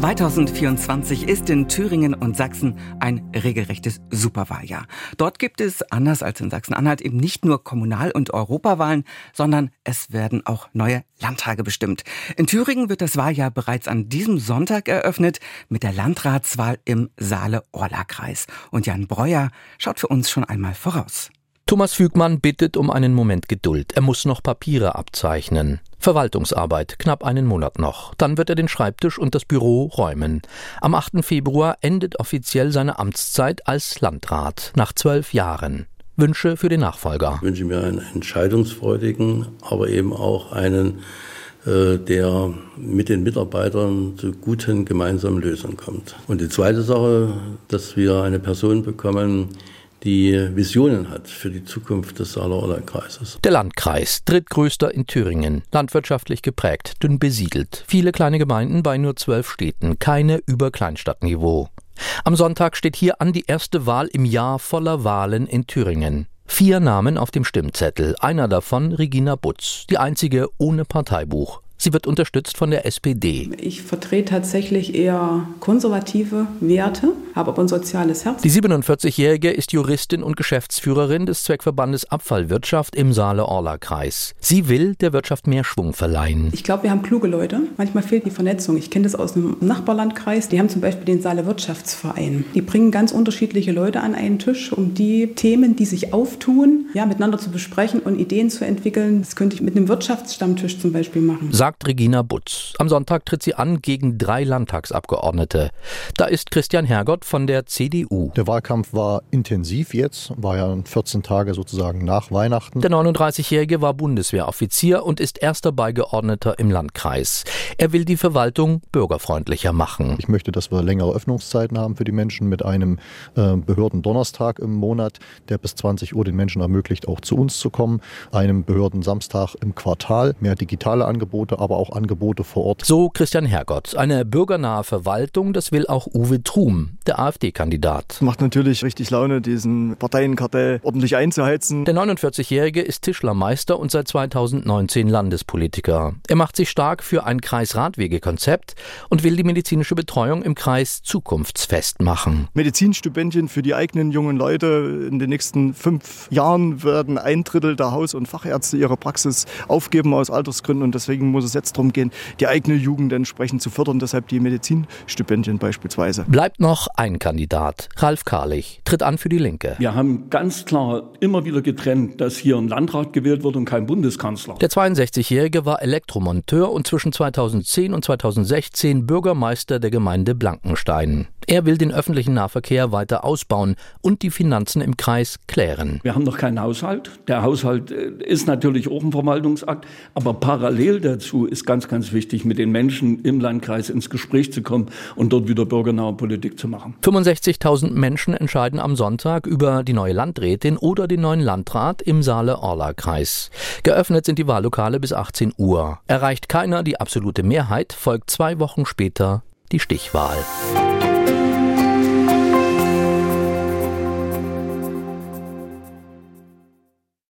2024 ist in Thüringen und Sachsen ein regelrechtes Superwahljahr. Dort gibt es, anders als in Sachsen-Anhalt, eben nicht nur Kommunal- und Europawahlen, sondern es werden auch neue Landtage bestimmt. In Thüringen wird das Wahljahr bereits an diesem Sonntag eröffnet mit der Landratswahl im Saale-Orla-Kreis. Und Jan Breuer schaut für uns schon einmal voraus. Thomas Fügmann bittet um einen Moment Geduld. Er muss noch Papiere abzeichnen. Verwaltungsarbeit, knapp einen Monat noch. Dann wird er den Schreibtisch und das Büro räumen. Am 8. Februar endet offiziell seine Amtszeit als Landrat nach zwölf Jahren. Wünsche für den Nachfolger. Ich wünsche mir einen entscheidungsfreudigen, aber eben auch einen, äh, der mit den Mitarbeitern zu guten gemeinsamen Lösungen kommt. Und die zweite Sache, dass wir eine Person bekommen, die Visionen hat für die Zukunft des Saarland-Kreises. Der Landkreis, drittgrößter in Thüringen, landwirtschaftlich geprägt, dünn besiedelt, viele kleine Gemeinden bei nur zwölf Städten, keine über Kleinstadtniveau. Am Sonntag steht hier an die erste Wahl im Jahr voller Wahlen in Thüringen. Vier Namen auf dem Stimmzettel, einer davon Regina Butz, die einzige ohne Parteibuch. Sie wird unterstützt von der SPD. Ich vertrete tatsächlich eher konservative Werte, habe aber ein soziales Herz. Die 47-Jährige ist Juristin und Geschäftsführerin des Zweckverbandes Abfallwirtschaft im Saale-Orla-Kreis. Sie will der Wirtschaft mehr Schwung verleihen. Ich glaube, wir haben kluge Leute. Manchmal fehlt die Vernetzung. Ich kenne das aus einem Nachbarlandkreis. Die haben zum Beispiel den Saale Wirtschaftsverein. Die bringen ganz unterschiedliche Leute an einen Tisch, um die Themen, die sich auftun, ja, miteinander zu besprechen und Ideen zu entwickeln. Das könnte ich mit einem Wirtschaftsstammtisch zum Beispiel machen. Sagt sagt Regina Butz. Am Sonntag tritt sie an gegen drei Landtagsabgeordnete. Da ist Christian Hergott von der CDU. Der Wahlkampf war intensiv jetzt, war ja 14 Tage sozusagen nach Weihnachten. Der 39-Jährige war Bundeswehroffizier und ist erster Beigeordneter im Landkreis. Er will die Verwaltung bürgerfreundlicher machen. Ich möchte, dass wir längere Öffnungszeiten haben für die Menschen mit einem äh, Behördendonnerstag im Monat, der bis 20 Uhr den Menschen ermöglicht, auch zu uns zu kommen. Einem Behördensamstag im Quartal, mehr digitale Angebote, aber auch Angebote vor Ort. So Christian Hergott. Eine bürgernahe Verwaltung, das will auch Uwe Trum, der AfD-Kandidat. Macht natürlich richtig Laune, diesen Parteienkartell ordentlich einzuheizen. Der 49-Jährige ist Tischlermeister und seit 2019 Landespolitiker. Er macht sich stark für ein Kreisradwegekonzept und will die medizinische Betreuung im Kreis zukunftsfest machen. Medizinstipendien für die eigenen jungen Leute. In den nächsten fünf Jahren werden ein Drittel der Haus- und Fachärzte ihre Praxis aufgeben aus Altersgründen und deswegen muss es es jetzt darum gehen, die eigene Jugend entsprechend zu fördern, deshalb die Medizinstipendien beispielsweise. Bleibt noch ein Kandidat, Ralf Karlich, tritt an für die Linke. Wir haben ganz klar immer wieder getrennt, dass hier ein Landrat gewählt wird und kein Bundeskanzler. Der 62-Jährige war Elektromonteur und zwischen 2010 und 2016 Bürgermeister der Gemeinde Blankenstein. Er will den öffentlichen Nahverkehr weiter ausbauen und die Finanzen im Kreis klären. Wir haben noch keinen Haushalt. Der Haushalt äh, ist natürlich auch ein Verwaltungsakt, aber parallel dazu ist ganz, ganz wichtig, mit den Menschen im Landkreis ins Gespräch zu kommen und dort wieder bürgernahe Politik zu machen. 65.000 Menschen entscheiden am Sonntag über die neue Landrätin oder den neuen Landrat im Saale-Orla-Kreis. Geöffnet sind die Wahllokale bis 18 Uhr. Erreicht keiner die absolute Mehrheit, folgt zwei Wochen später die Stichwahl.